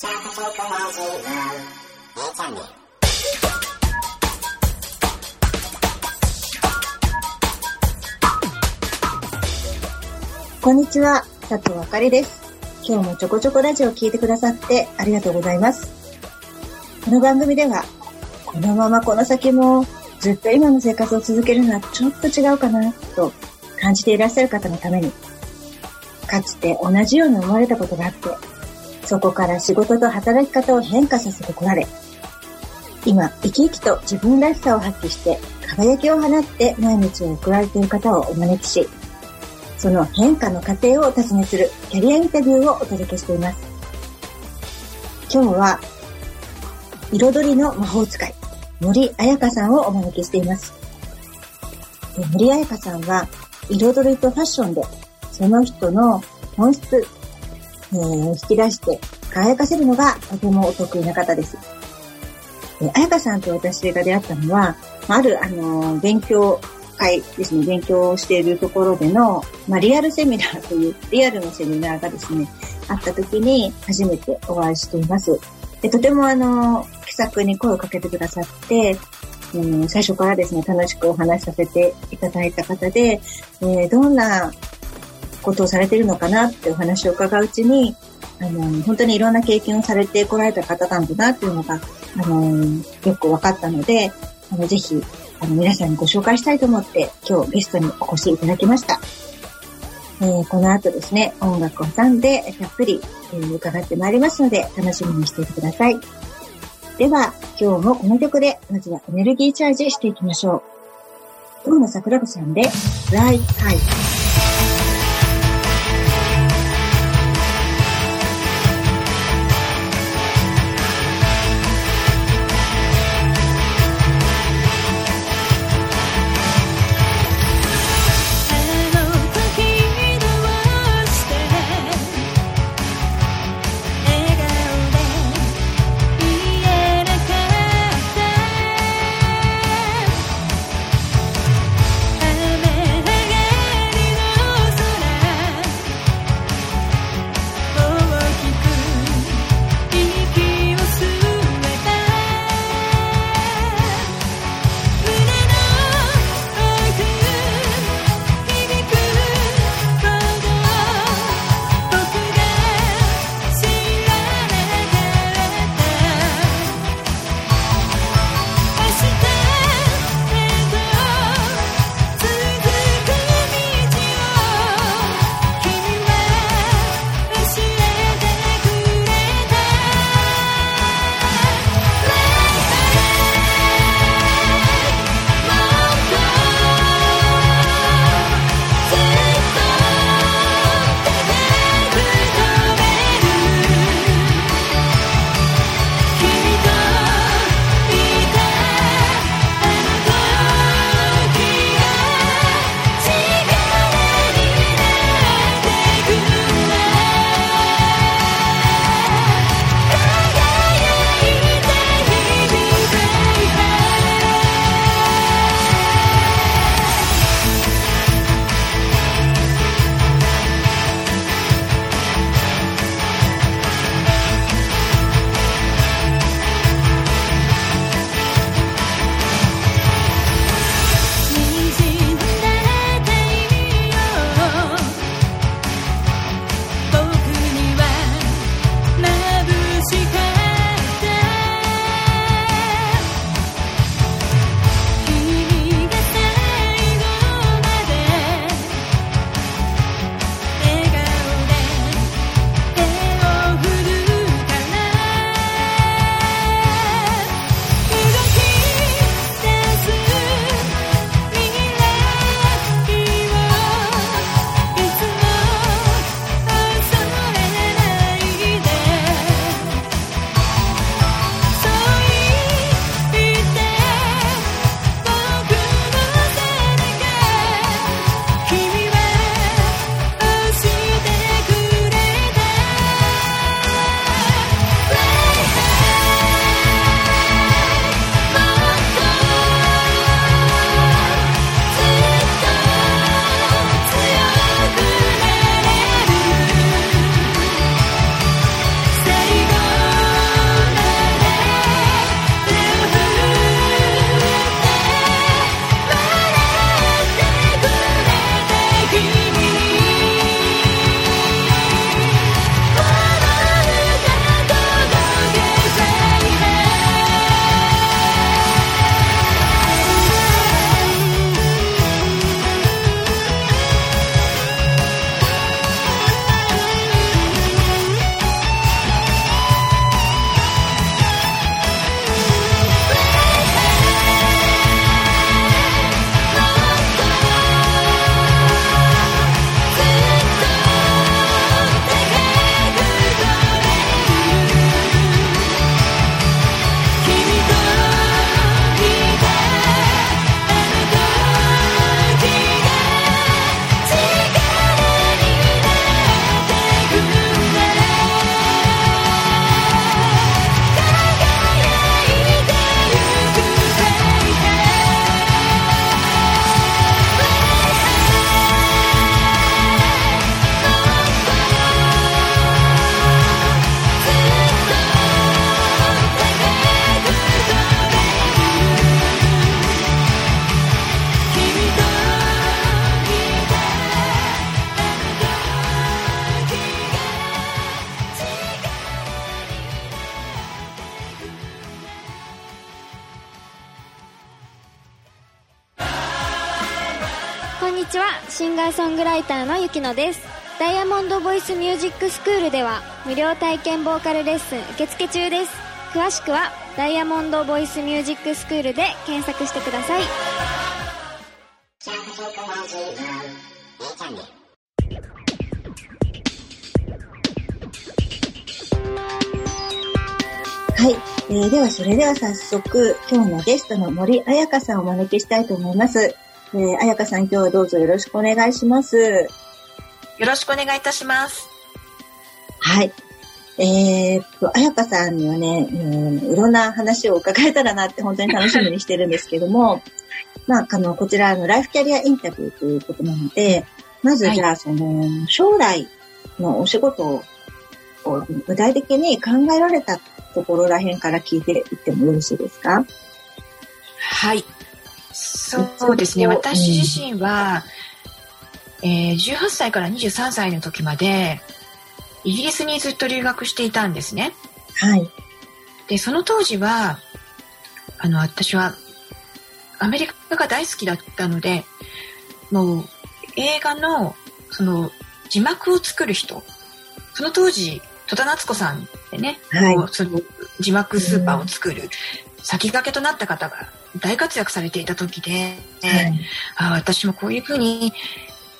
こんにちは、佐藤あかりです。今日もちょこちょこラジオを聞いてくださってありがとうございます。この番組では、このままこの先もずっと今の生活を続けるのはちょっと違うかなと感じていらっしゃる方のために、かつて同じように思われたことがあって、そこから仕事と働き方を変化させてこられ、今、生き生きと自分らしさを発揮して、輝きを放って毎日を送られている方をお招きし、その変化の過程をお尋ねするキャリアインタビューをお届けしています。今日は、彩りの魔法使い、森彩香さんをお招きしています。森彩香さんは、彩りとファッションで、その人の本質、えー、引き出して輝かせるのがとてもお得意な方です。彩香さんと私が出会ったのは、ある、あの、勉強会ですね、勉強しているところでの、まあ、リアルセミナーという、リアルのセミナーがですね、あった時に初めてお会いしています。でとてもあの、気さくに声をかけてくださって、うん、最初からですね、楽しくお話しさせていただいた方で、えー、どんなことをされてるのかなってお話を伺ううちに、あの、本当にいろんな経験をされてこられた方なんだなっていうのが、あの、よく分かったので、あの、ぜひ、あの、皆さんにご紹介したいと思って、今日ゲストにお越しいただきました。えー、この後ですね、音楽を挟んで、たっぷり、えー、伺ってまいりますので、楽しみにしていてください。では、今日もこの曲で、まずはエネルギーチャージしていきましょう。東野桜子さんで、ライハイ。きのですダイヤモンドボイスミュージックスクールでは無料体験ボーカルレッスン受付中です詳しくはダイヤモンドボイスミュージックスクールで検索してくださいはい。えー、では、それでは早速、今日のゲストの森彩香さんをお招きしたいと思います。えー、彩香さん、今日はどうぞよろしくお願いします。よろしくお願いいたします。はい。えー、っと、彩香さんにはね、うん、いろんな話を伺えたらなって本当に楽しみにしてるんですけども、まあ、あの、こちらのライフキャリアインタビューということなので、まずじゃあ、その、将来のお仕事を具体的に考えられたところらへんから聞いていってもよろしいですか？はい。そうですね。私自身は、えー、18歳から23歳の時まで、イギリスにずっと留学していたんですね。はい。で、その当時は、あの、私は、アメリカが大好きだったので、もう、映画の、その、字幕を作る人、その当時、戸田夏子さんでね、はい、その字幕スーパーを作る先駆けとなった方が大活躍されていた時で、はい、あ私もこういうふうに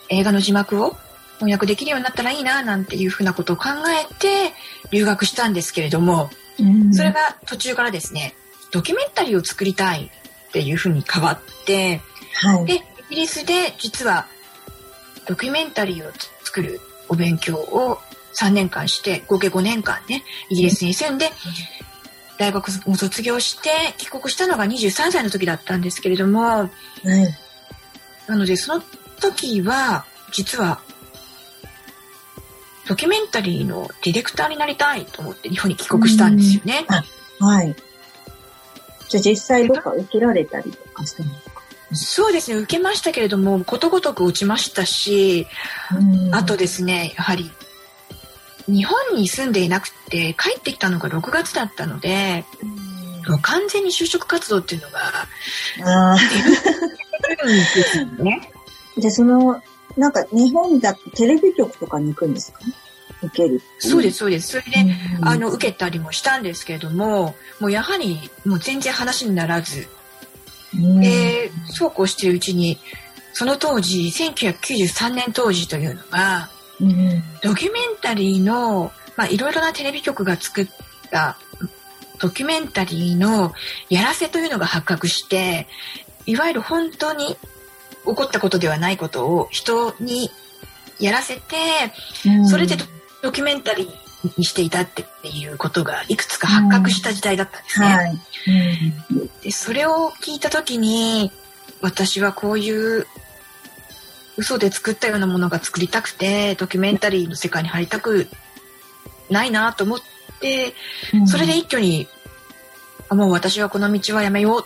映画の字幕を翻訳できるようになったらいいななんていうふうなことを考えて留学したんですけれども、うん、それが途中からですねドキュメンタリーを作りたいっていうふうに変わって、はい、でイギリスで実はドキュメンタリーを作るお勉強を3年間して合計5年間ねイギリスに住んで大学も卒業して帰国したのが23歳の時だったんですけれども、はい、なのでその時は実はドキュメンタリーのディレクターになりたいと思って日本に帰国したんですよね。はい。じゃあ実際どっか受けられたりとかしたんですか？そうですね受けましたけれどもことごとく落ちましたし、あとですねやはり日本に住んでいなくて帰ってきたのが6月だったので、もう完全に就職活動っていうのがあ るんでそのなんか日本だとテレビ局とかに行くんですか？受ける。そうですそうです。それで、あの受けたりもしたんですけれどももうやはりもう全然話にならず、でそうこうしているうちにその当時1993年当時というのがうん、ドキュメンタリーの、まあ、いろいろなテレビ局が作ったドキュメンタリーのやらせというのが発覚して、いわゆる本当に起こったことではないことを人にやらせて、うん、それでドキュメンタリーにしていたっていうことがいくつか発覚した時代だったんですね。うんはい。うん、でそれを聞いた時に私はこういう嘘で作ったようなものが作りたくてドキュメンタリーの世界に入りたくないなと思って、うん、それで一挙にあもう私はこの道はやめよう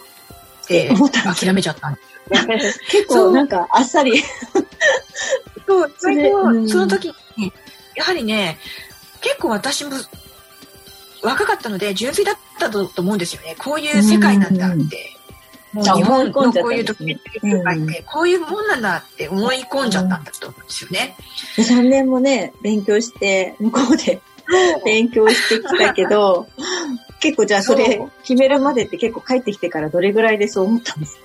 って諦めちゃったんです 結構なんかあっさり。そうそれで、うん、その時にやはりね結構私も若かったので純粋だったと思うんですよね。こういう世界なんだって。うん。もう日本のこういうドキュメンタリー業界ってこういうもんなんだって思い込んじゃったんだと思うんですよね。うん、3年もね、勉強して、向こうで勉強してきたけど、結構じゃあそれ決めるまでって結構帰ってきてからどれぐらいでそう思ったんですか？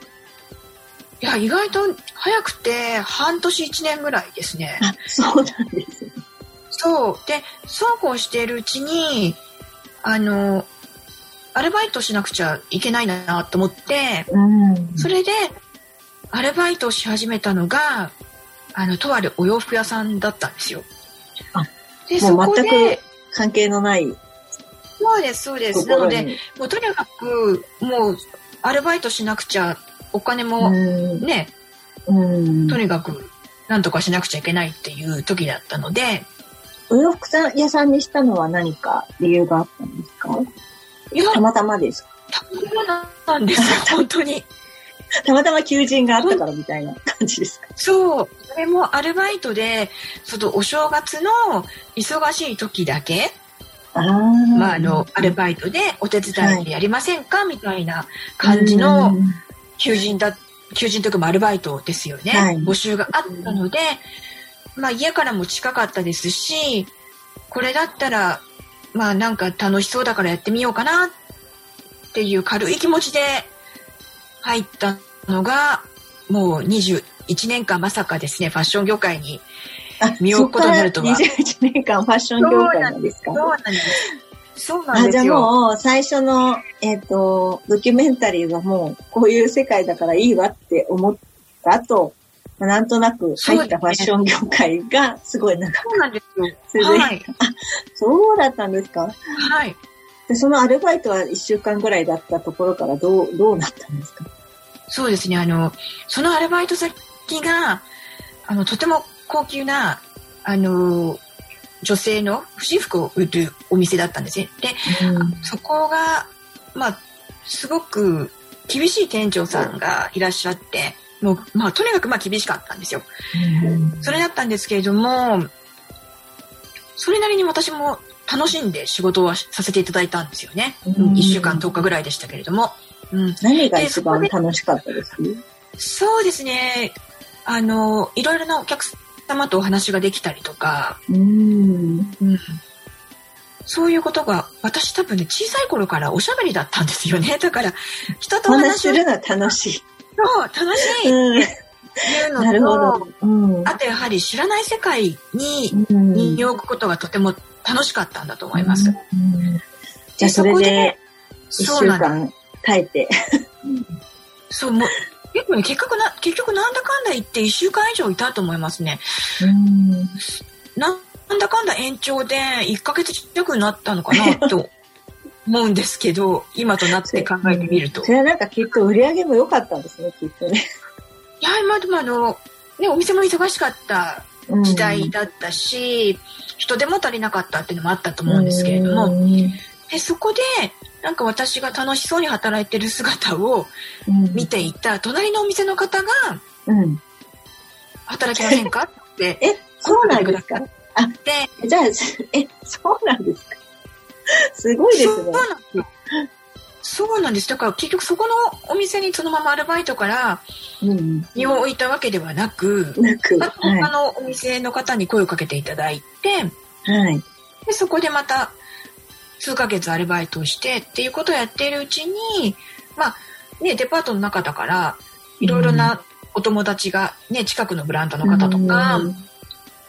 いや、意外と早くて半年1年ぐらいですね。あ、そうなんですね。そう。で、そうこうしているうちに、あの、アルバイトしなくちゃいけないなと思って、うん、それでアルバイトをし始めたのがあのとあるお洋服屋さんだったんですよ。あでそこで関係のないそうですそうですなのでもうとにかくもうアルバイトしなくちゃお金もね、うん、とにかくなんとかしなくちゃいけないっていう時だったので。お洋服屋さんにしたのは何か理由があったんですか？たまたまですか？たまたまなんですよ、本当に。たまたま求人があったからみたいな感じですか？そう。それもアルバイトで、そのお正月の忙しい時だけ、あまあ、あの、アルバイトでお手伝いやりませんか、はい、みたいな感じの求人だっ求人とかもアルバイトですよね、はい募集があったので、まあ家からも近かったですし、これだったら、まあなんか楽しそうだからやってみようかなっていう軽い気持ちで入ったのが、もう21年間まさかですね、ファッション業界に。あ、身を置くことになるとはそっから21年間ファッション業界なんですか？そうなんです。そうなんあ、じゃあですよ。もう最初の、えっ、と、ドキュメンタリーはもうこういう世界だからいいわって思った後、まあなんとなく入ったファッション業界がすごいなんか、そうなんですよ。はい。そうだったんですか？はい。でそのアルバイトは1週間ぐらいだったところからどう、どうなったんですか？そうですね。あの、そのアルバイト先が、あの、とても高級な、あの、女性の不私服を売るお店だったんですね。で、そこが、まあ、すごく厳しい店長さんがいらっしゃって、もう、まあ、とにかくまあ厳しかったんですよ。それだったんですけれども、それなりに私も楽しんで仕事をさせていただいたんですよね。うん1週間10日ぐらいでしたけれども。うん、何が一番楽しかったです？そうですね。あの、いろいろなお客様とお話ができたりとか、うん。うん、そういうことが、私多分ね、小さい頃からおしゃべりだったんですよね。だから、人とお話するのは楽しい。そう楽しいうん。いうのと、なるほど。うん。あとやはり知らない世界にうん身を置くことがとても楽しかったんだと思います。うんじゃあそれで一週。間耐えて。そう、もう、結構ね、結局な、結局なんだかんだ言って1週間以上いたと思いますね。うんなんだかんだ延長で1ヶ月弱になったのかなと思うんですけど、今となって考えてみると。それはなんかきっと売り上げも良かったんですね、きっとね。いや、まあでもあの、ね、お店も忙しかったうん時代だったし、人手も足りなかったっていうのもあったと思うんですけれども、うんでそこで、なんか私が楽しそうに働いてる姿をうん見ていた隣のお店の方が、うん。働きませんか？って え、そうなんですか？で、じゃあ、え、そうなんですか？すごいですねそう。なんですよ。そうなんです。だから結局そこのお店にそのままアルバイトからうん。身を置いたわけではなく、なく、また他はのお店の方に声をかけていただいて、い。はい。でそこでまた数ヶ月アルバイトをしてっていうことをやっているうちに、まあね、デパートの中だから、いろいろなお友達が、ね、近くのブランドの方とか、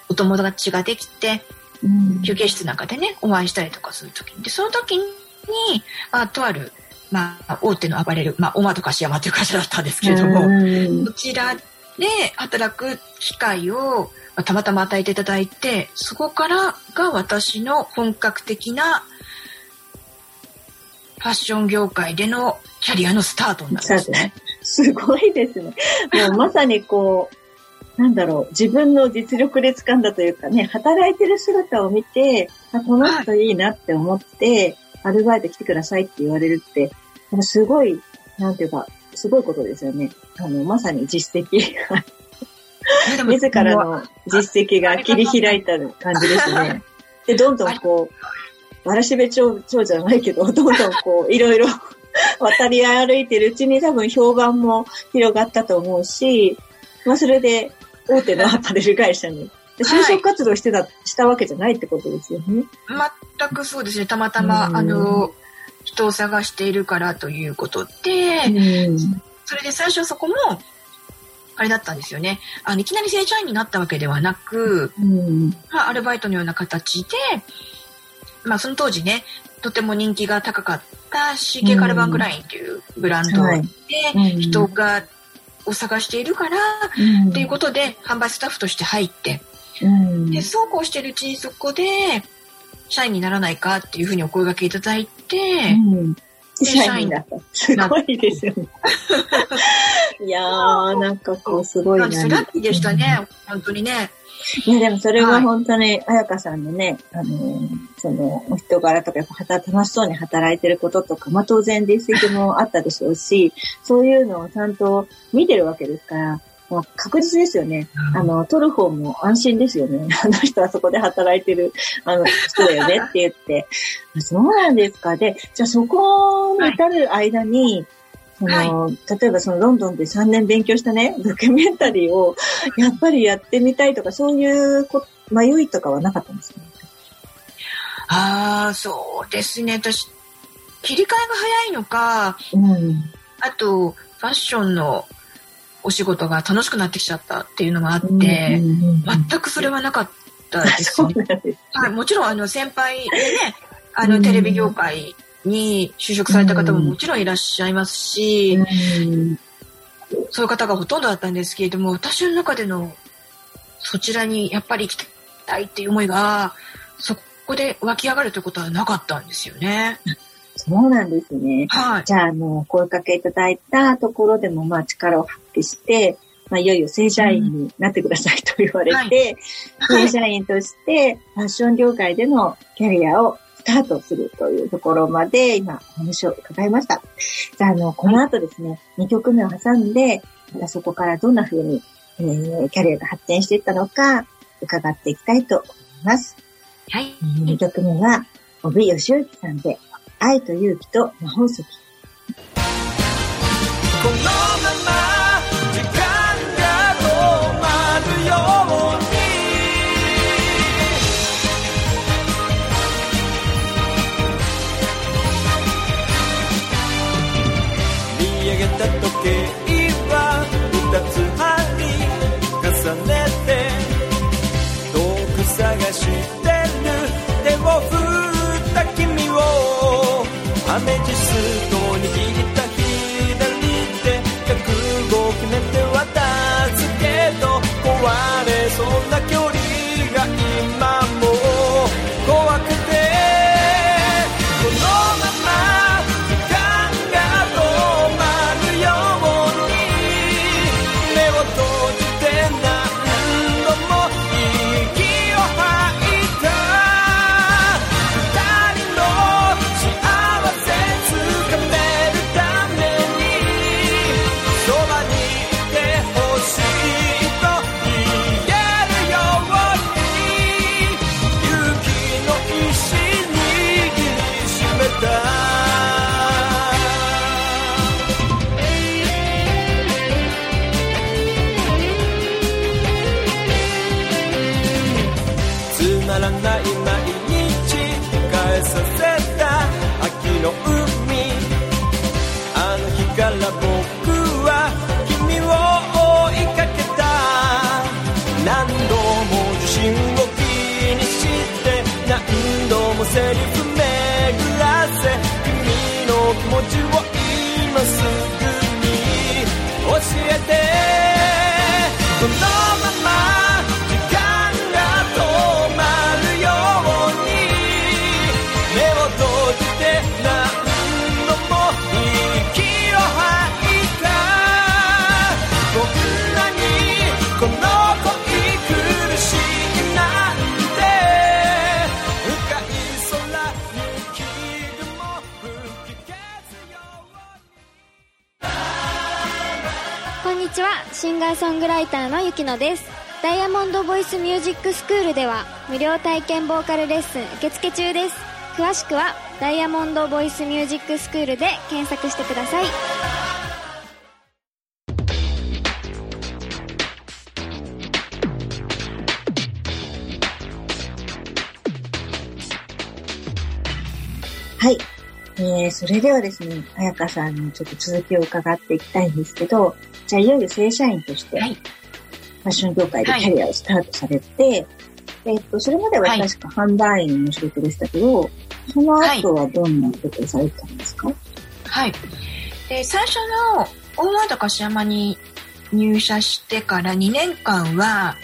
お友達ができて、うん、休憩室なんかでね、お会いしたりとかするときに。で、その時に、まあ、とある、まあ、大手のアパレル、まあ、オマとかシヤマという会社だったんですけれども、うん。こちらで働く機会を、まあたまたま与えていただいて、そこからが私の本格的なファッション業界でのキャリアのスタートになるんですね。すごいですね。もう まさにこう、なんだろう、自分の実力で掴んだというかね、働いてる姿を見て、あこの人いいなって思って、アルバイト来てくださいって言われるって、すごい、なんていうか、すごいことですよね。あの、まさに実績自らの実績が切り開いた感じですね。で、どんどんこう、わらしべ長長じゃないけど、どんどんこう、いろいろ 渡り歩いてるうちに多分評判も広がったと思うし、まあそれで大手のアパレル会社に、で就職活動してた、したわけじゃないってことですよね。全くそうですね。たまたま、うんあの、人を探しているからということで、うん。それで最初そこも、あれだったんですよね。あの、いきなり正社員になったわけではなく、うん。まあ、アルバイトのような形で、まあ、その当時ね、とても人気が高かった CK カルバングラインというブランドはいでうん人が、を探しているから、うんっていうことで販売スタッフとして入って、うんで、そうこうしてるうちにそこで、社員にならないかっていうふうにお声掛けいただいて、社員だった。すごいですよね。いやー、なんかこう、すごいな。ラッキーでしたね、本当にね。いや、でもそれは本当に、あやかさんのね、あのー、その、お人柄とか、やっぱ働楽しそうに働いてることとか、まあ当然実績もあったでしょうし、そういうのをちゃんと見てるわけですから、もう確実ですよね。あの、取る方も安心ですよね。あの人はそこで働いてる、あの、人だよねって言って。あそうなんですか。で、じゃあそこに至る間に、その、例えばそのロンドンで3年勉強したね、ドキュメンタリーをやっぱりやってみたいとか、そういうこ迷いとかはなかったんですか、ね、ああ、そうですね。私、切り替えが早いのか、うん、あと、ファッションのお仕事が楽しくなってきちゃったっていうのがあって、全くそれはなかったですね。はい、もちろんあの先輩でね、あのテレビ業界に就職された方ももちろんいらっしゃいますし、そういう方がほとんどだったんですけれども、私の中でのそちらにやっぱり行きたいっていう思いが、そこで湧き上がるということはなかったんですよね。そうなんですね。はい。じゃあ、あの、声かけいただいたところでも、まあ、力を発揮して、まあ、いよいよ正社員になってくださいと言われて、はい、正社員としてファッション業界でのキャリアをスタートするというところまで今お話を伺いました。じゃあ、あの、この後ですね、2曲目を挟んで、またそこからどんな風に、えー、キャリアが発展していったのか伺っていきたいと思います。はい。2曲目は、帯義行さんで、愛と勇気と魔法石。このまま二つ針重ねて遠く探してる。手を振った君をアメジストに握いた左手１０５決めで渡すけど壊れそうな距離ない毎日返させた秋の海。あの日から僕シンガーソングライターのゆきのです。ダイヤモンドボイスミュージックスクールでは無料体験ボーカルレッスン受付中です。詳しくはダイヤモンドボイスミュージックスクールで検索してください。はい。えー、それではですね、彩香さんにちょっと続きを伺っていきたいんですけど、じゃあいよいよ正社員として、ファッション業界でキャリアをスタートされて、はい、えっと、それまでは確か販売員の仕事でしたけど、はい、その後はどんなことをされてたんですか？はい。で、最初の大和田柏山に入社してから2年間は、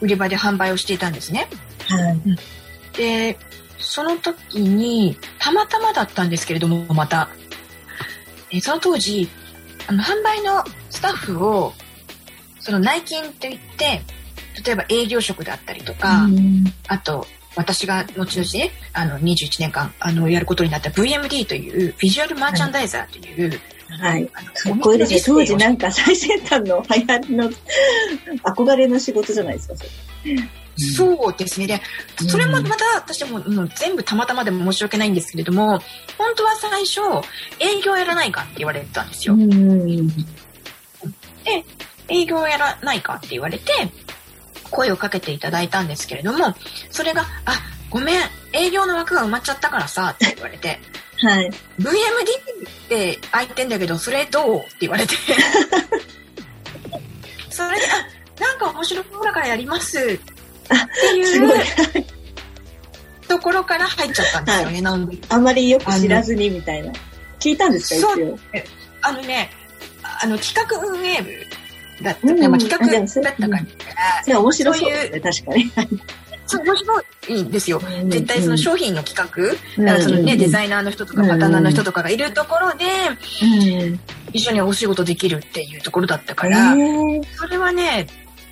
売り場で販売をしていたんですね。はい。で、その時に、たまたまだったんですけれども、また、えその当時、あの、販売のスタッフを、その内勤といって、例えば営業職であったりとか、あと、私が後々ね、あの、21年間、あの、やることになった VMD という、ビジュアルマーチャンダイザーという、はい。かっこいいですね。当時なんか最先端の流行りの憧れの仕事じゃないですか、それ。そうですね。で、それもまた私も、うん、全部たまたまでも申し訳ないんですけれども、本本当は最初、営業やらないかって言われてたんですよ。うん。で、営業やらないかって言われて、声をかけていただいたんですけれども、それが、あ、ごめん、営業の枠が埋まっちゃったからさ、って言われて、はい。VMD って空いてんだけど、それどうって言われて。それで、あ、なんか面白そうだからやりますってすごいいう。ところから入っちゃったんですよね、なんであんまりよく知らずにみたいな。聞いたんですか、そう一応。あのね、あの、企画運営部だった、うんまあ、企画だったから、それ面白そうですね、確かに。そう面白いんですよ。絶対その商品の企画、うんだからそのね、うんデザイナーの人とかうんパターナーの人とかがいるところで、うん。一緒にお仕事できるっていうところだったかえら、ーそれはね、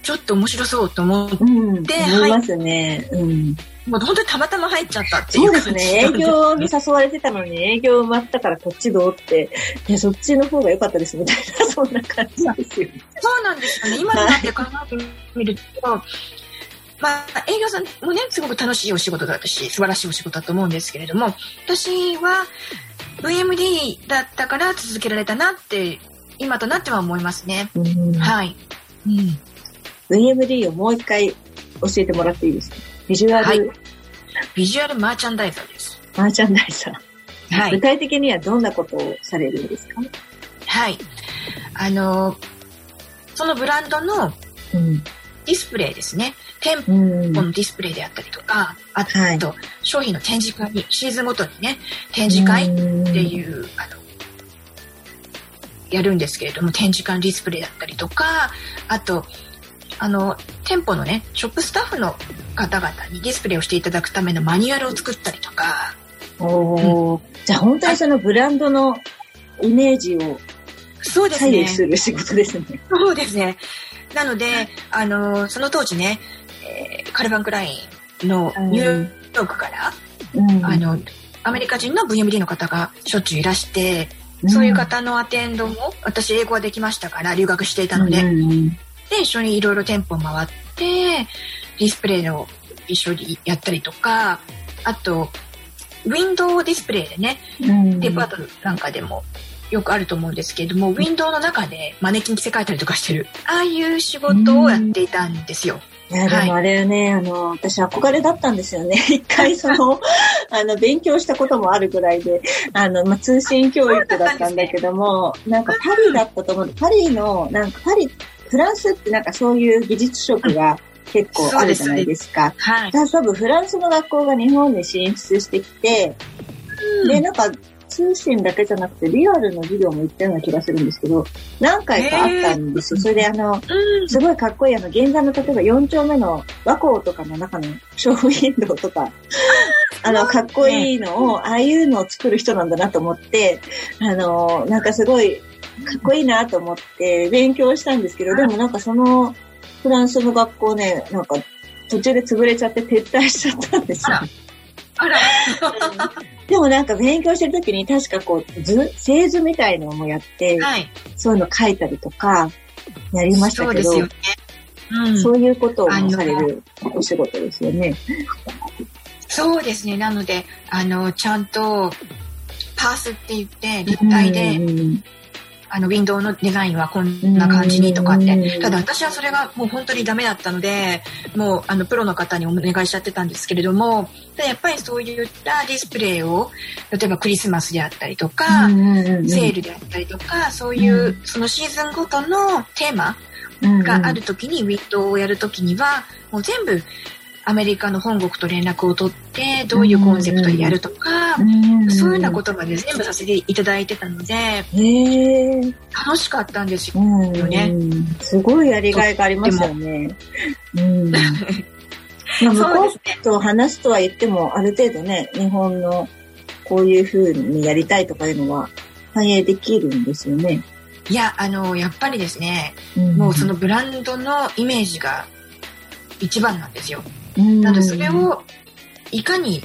ちょっと面白そうと思って、うん。で思いますね。うん。もう本当にたまたま入っちゃったっていそうう感じですね。営業に誘われてたのに営業埋まったからこっちどうって、いや、そっちの方が良かったですみたいな、そんな感じですよ。そうなんですよね。今になって考えてみると、まあ、営業さんもね、すごく楽しいお仕事だったし、素晴らしいお仕事だと思うんですけれども、私は VMD だったから続けられたなって、今となっては思いますね。うんはい。うん。VMD をもう一回教えてもらっていいですか？ビジュアル、はいビジュアルマーチャンダイザーです。マーチャンダイザー。はい。具体的にはどんなことをされるんですか？はい。あの、そのブランドのうん。ディスプレイですね。店舗うん。のディスプレイであったりとか、あと、はい商品の展示会に、シーズンごとにね、展示会っていう、あの、やるんですけれども、展示会のディスプレイだったりとか、あと、あの、店舗のね、ショップスタッフの方々にディスプレイをしていただくためのマニュアルを作ったりとか、おー。じゃあ本当にそのブランドのイメージをそうですね。る仕事ですね。そうですね。なので、あの、その当時ね、えーカルバン・クラインのニューヨークから、うん。あの、アメリカ人の VMD の方がしょっちゅういらして、そういう方のアテンドも、私英語はできましたから、留学していたので、うんうんで、一緒にいろいろ店舗回って、ディスプレイを一緒にやったりとか、あと、ウィンドウディスプレイでね、うんデパートなんかでもよくあると思うんですけれども、ウィンドウの中でマネキン着せ替えたりとかしてる、ああいう仕事をやっていたんですよ。いや、でもあれね、あの、私憧れだったんですよね。一回その、あの、勉強したこともあるぐらいで、あの、まあ、通信教育だったんだけども、なんかパリだったと思う。パリの、なんかパリ、フランスってなんかそういう技術職が結構あるじゃないですか。はい。多分フランスの学校が日本に進出してきて、で、なんか通信だけじゃなくてリアルの授業も行ったような気がするんですけど、何回かあったんですよ。それであの、うん。すごいかっこいい、あの、現在の例えば4丁目の和光とかの中のショーウィンドウとか、あの、かっこいいのを、ああいうのを作る人なんだなと思って、あの、なんかすごい、かっこいいなと思って勉強したんですけど、でもなんかその、フランスの学校ね、なんか途中で潰れちゃって撤退しちゃったんですよ。あら。でもなんか勉強してる時に確かこう、図、製図みたいのもやって、はい。そういうの書いたりとか、やりましたけど、そうん。そういうことをされるお仕事ですよね。そうですね。なので、あの、ちゃんと、パースって言って、立体で、うんあの、ウィンドウのデザインはこんな感じにとかって。うん。ただ私はそれがもう本当にダメだったので、もう、あの、プロの方にお願いしちゃってたんですけれども、ただやっぱりそういったディスプレイを、例えばクリスマスであったりとか、セールであったりとか、そういう、うそのシーズンごとのテーマがあるときに、ウィンドウをやるときには、もう全部、アメリカの本国と連絡を取って、どういうコンセプトでやるとか、うんそういうようなことまで全部させていただいてたので。楽しかったんですよ。ねすごいやりがいがありますよね。うん。まあ、向そうこ。うと話すとは言っても、ある程度ね、日本のこういう風にやりたいとかいうのは反映できるんですよね。いや、あの、やっぱりですね、うんもうその、ブランドのイメージが一番なんですよ。うん。なのでそれ、をいかに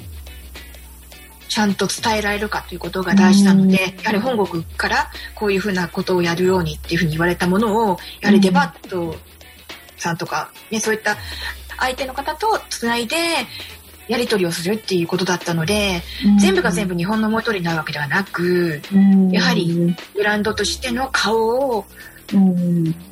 ちゃんと伝えられるかということが大事なので、うん。やはり本国からこういうふうなことをやるようにっていうふうに言われたものを、やはりデバットさんとか、ね、そういった相手の方とつないで、やり取りをするっていうことだったので、全部が全部日本の思い通りになるわけではなく、やはりブランドとしての顔を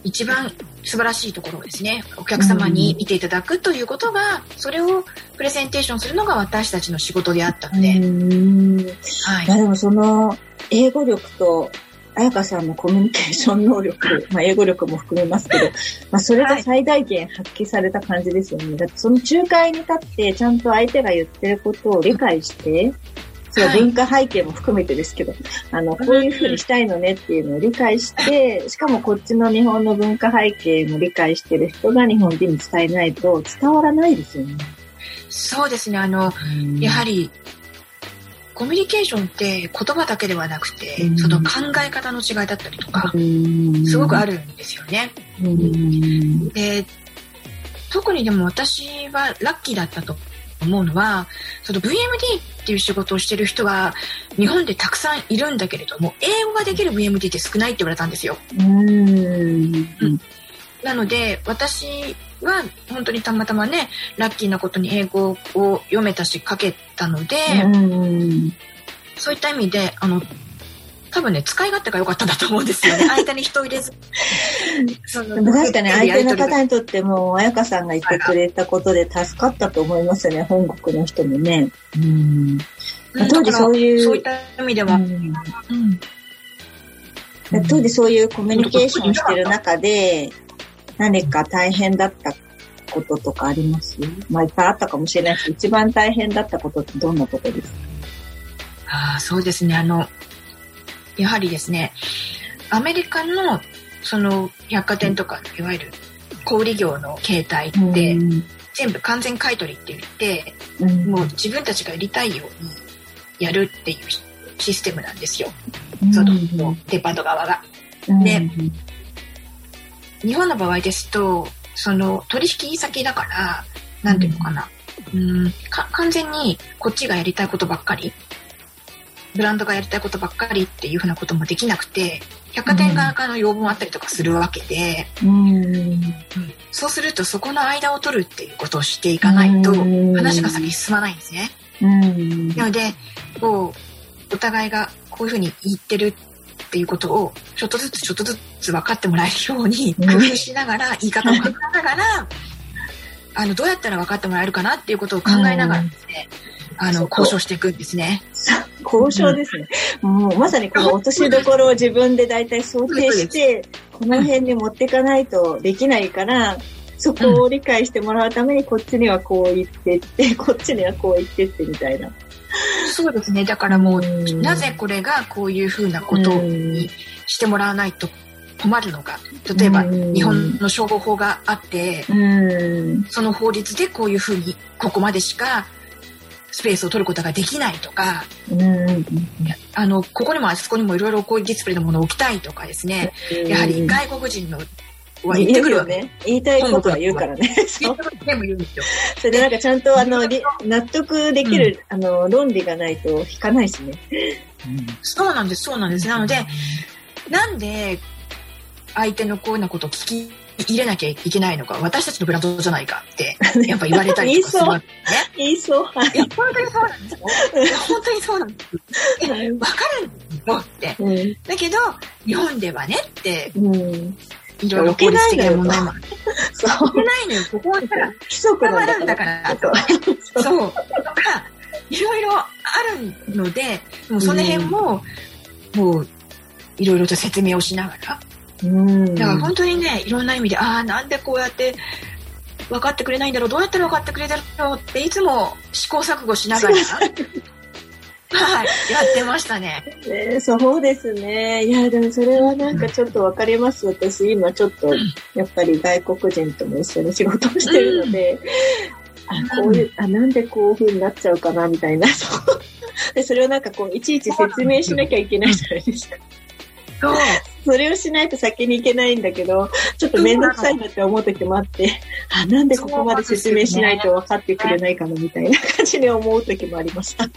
一番素晴らしいところをですね。お客様に見ていただくということがそれをプレゼンテーションするのが私たちの仕事であったので、はい、でもその英語力と彩香さんのコミュニケーション能力、まあ、英語力も含めますけど、まあ、それが最大限発揮された感じですよね。だってその仲介に立って、ちゃんと相手が言ってることを理解して、そう、文化背景も含めてですけど、あの、こういうふうにしたいのねっていうのを理解して、しかもこっちの日本の文化背景も理解してる人が日本人に伝えないと伝わらないですよね。そうですね。あの、やはり、コミュニケーションって言葉だけではなくて、その考え方の違いだったりとか、すごくあるんですよね。で特にでも私はラッキーだったと思うのはその VMD っていう仕事をしてる人が日本でたくさんいるんだけれども英語ができる VMD って少ないって言われたんですよ。うん、なので私は本当にたまたまねラッキーなことに英語を読めたし書けたのでそういった意味であの多分ね使い勝手が良かったんだと思うんですよね 間に人を入れず その確かに相手の方にとっても彩香さんが言ってくれたことで助かったと思いますよね本国の人もね。うん当時そういう。そういった意味では。うん当時そういうコミュニケーションしてる中で、何か大変だったこととかあります？まあいっぱいあったかもしれないですけど、一番大変だったことってどんなことですか？ああ、そうですね。あの、やはりですね、アメリカのその百貨店とか、いわゆる小売業の形態って、全部完全買取って言って、うん、もう自分たちがやりたいようにやるっていうシステムなんですよ。そのデパート側が。で、日本の場合ですと、その取引先だから、なんていうのかな。うん、か完全にこっちがやりたいことばっかり、ブランドがやりたいことばっかりっていうふうなこともできなくて、百貨店側からの要望もあったりとかするわけで、うん、そうするとそこの間を取るっていうことをしていかないと、話が先に進まないんですね。うん、なので、こう、お互いがこういうふうに言ってるっていうことをちょっとずつちょっとずつ分かってもらえるように工夫しながら、言い方を考えながらあのどうやったら分かってもらえるかなっていうことを考えながらですね、あの交渉していくんですね。交渉ですね。もうまさにこの落としどころを自分で大体想定して、この辺に持っていかないとできないから、そこを理解してもらうために、こっちにはこう言ってって、こっちにはこう言ってってみたいな。そうですね。だからもう、なぜこれがこういうふうなことにしてもらわないと困るのか。例えば、日本の消防法があって、その法律でこういうふうに、ここまでしかスペースを取ることができないとか、あの、ここにもあそこにもいろいろこういうディスプレイのものを置きたいとかですね、やはり外国人のは言ってくるわね。言いたいことは言うからね。言全部言うんですよ。それでなんかちゃんとあの、納得できる、うん、あの、論理がないと引かないしね。そうなんです、そうなんです。なので、なんで、相手のこういうなことを聞き入れなきゃいけないのか、私たちのブランドじゃないかって、やっぱ言われたりとかするわけね。言いそう。はい、いや、本当にそうなんですよ。本当にそうなんです。わかるんよって。うん、だけど、日本ではねって、うんいろいろ法律的な問題もある。そう。置けないのよ、ここは。規則なんだから。そう。とか、いろいろあるので、もうその辺も、もう、いろいろと説明をしながら。うん。だから本当にね、いろんな意味で、ああ、なんでこうやって分かってくれないんだろう、どうやったら分かってくれたのっていつも試行錯誤しながら。はい、やってましたね。ねそうですね。いや、でもそれはなんかちょっとわかります。私、今ちょっと、やっぱり外国人とも一緒に仕事をしてるので、うん、あ、こういう、あ、なんでこういう風になっちゃうかな、みたいな。で、それをなんかこう、いちいち説明しなきゃいけないじゃないですか。そう。それをしないと先に行けないんだけど、ちょっとめんどくさいなって思う時もあって、あ、なんでここまで説明しないと分かってくれないかなみたいな感じに思う時もありました。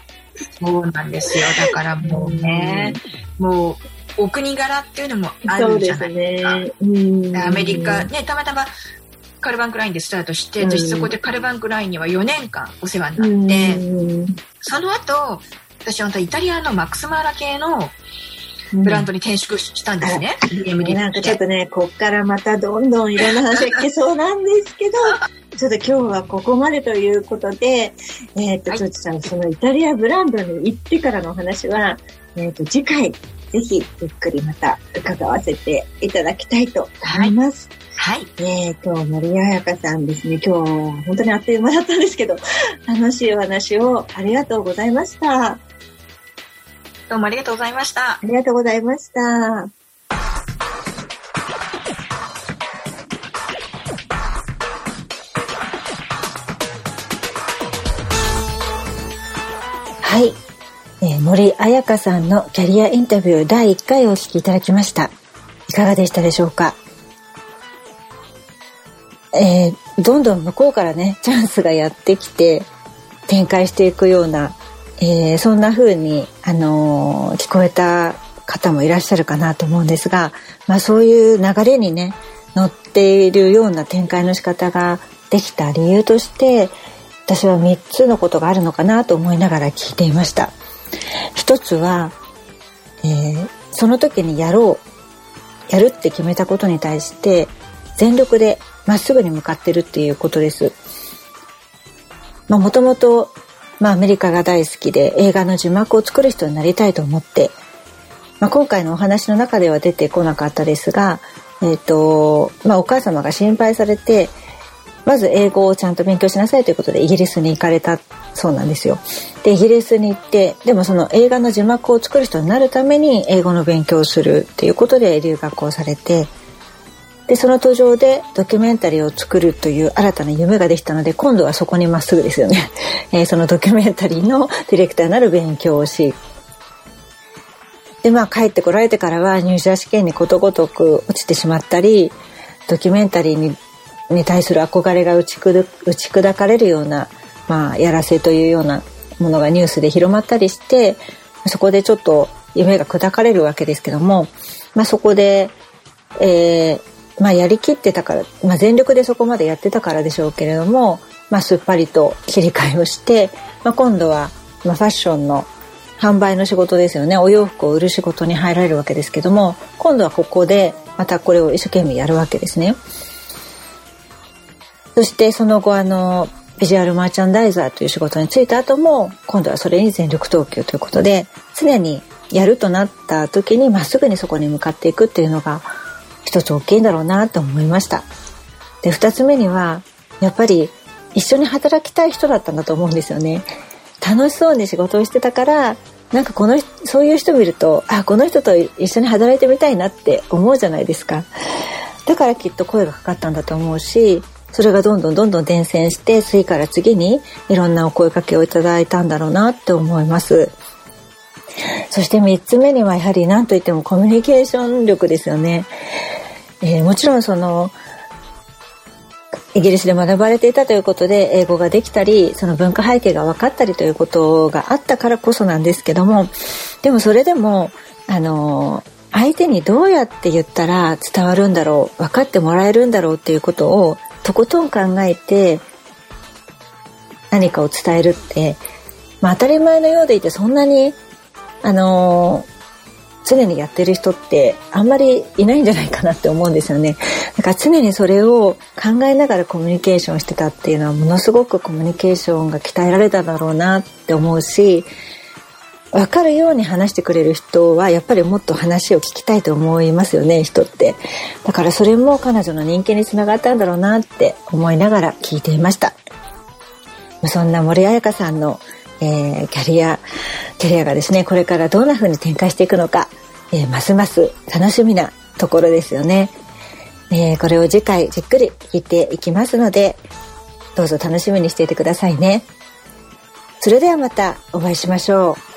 そうなんですよ。だからもうね、もう、お国柄っていうのもあるじゃないですか。すね、アメリカ、ね、たまたまカルバンクラインでスタートして、私そこでカルバンクラインには4年間お世話になって、その後、私はイタリアのマックスマーラ系のブランドに転職したんですね。うん、なんかちょっとね、こっからまたどんどんいろんな話が聞けそうなんですけど、ちょっと今日はここまでということで、えっ、ー、と、ちょっとさん、そのイタリアブランドに行ってからのお話は、えっ、ー、と、次回、ぜひ、ゆっくりまた伺わせていただきたいと思います。はい。えっ、ー、と、森彩香さんですね、今日は本当にあっという間だったんですけど、楽しいお話をありがとうございました。どうもありがとうございました。ありがとうございました。はい。えー、森彩香さんのキャリアインタビュー第1回をお聞きいただきました。いかがでしたでしょうか？えー、どんどん向こうからね、チャンスがやってきて、展開していくようなえー、そんな風に、あのー、聞こえた方もいらっしゃるかなと思うんですが、まあ、そういう流れにね乗っているような展開の仕方ができた理由として私は3つのことがあるのかなと思いながら聞いていました。一つは、えー、その時にやろうやるって決めたことに対して全力でまっすぐに向かってるっていうことです。まあ、もともとまあ、アメリカが大好きで映画の字幕を作る人になりたいと思って、まあ、今回のお話の中では出てこなかったですが、えーとまあ、お母様が心配されてまず英語をちゃんと勉強しなさいということでイギリスに行かれたそうなんですよ。でイギリスに行ってでもその映画の字幕を作る人になるために英語の勉強をするっていうことで留学をされてでその途上でドキュメンタリーを作るという新たな夢ができたので今度はそこにまっすぐですよね、えー、そのドキュメンタリーのディレクターなる勉強をしでまあ帰ってこられてからは入社試験にことごとく落ちてしまったりドキュメンタリーにに対する憧れが打ち砕打ち砕かれるような、まあ、やらせというようなものがニュースで広まったりしてそこでちょっと夢が砕かれるわけですけども、まあ、そこで、えー、まあ、やりきってたから、まあ、全力でそこまでやってたからでしょうけれども、まあ、すっぱりと切り替えをして、まあ、今度は、まあ、ファッションの販売の仕事ですよねお洋服を売る仕事に入られるわけですけども今度はここでまたこれを一生懸命やるわけですね。そしてその後あのビジュアルマーチャンダイザーという仕事に就いた後も今度はそれに全力投球ということで常にやるとなった時にまっすぐにそこに向かっていくっていうのが一つ大きいんだろうなと思いました。で、二つ目には、やっぱり一緒に働きたい人だったんだと思うんですよね。楽しそうに仕事をしてたから、なんかこの、そういう人見ると、あ、この人と一緒に働いてみたいなって思うじゃないですか。だからきっと声がかかったんだと思うし、それがどんどんどんどん伝染して、次から次にいろんなお声かけをいただいたんだろうなって思います。そして3つ目にはやはり何といってもコミュニケーション力ですよね。えー、もちろんそのイギリスで学ばれていたということで英語ができたりその文化背景が分かったりということがあったからこそなんですけどもでもそれでもあの相手にどうやって言ったら伝わるんだろう分かってもらえるんだろうっていうことをとことん考えて何かを伝えるって、まあ、当たり前のようでいてそんなにあの常にやってる人ってあんまりいないんじゃないかなって思うんですよね。だから常にそれを考えながらコミュニケーションしてたっていうのはものすごくコミュニケーションが鍛えられただろうなって思うし、分かるように話してくれる人はやっぱりもっと話を聞きたいと思いますよね人ってだからそれも彼女の人気につながったんだろうなって思いながら聞いていましたそんな森彩香さんのえー、キャリアキャリアがですねこれからどんな風に展開していくのか、えー、ますます楽しみなところですよね、えー、これを次回じっくり聞いていきますのでどうぞ楽しみにしていてくださいね。それではまたお会いしましょう。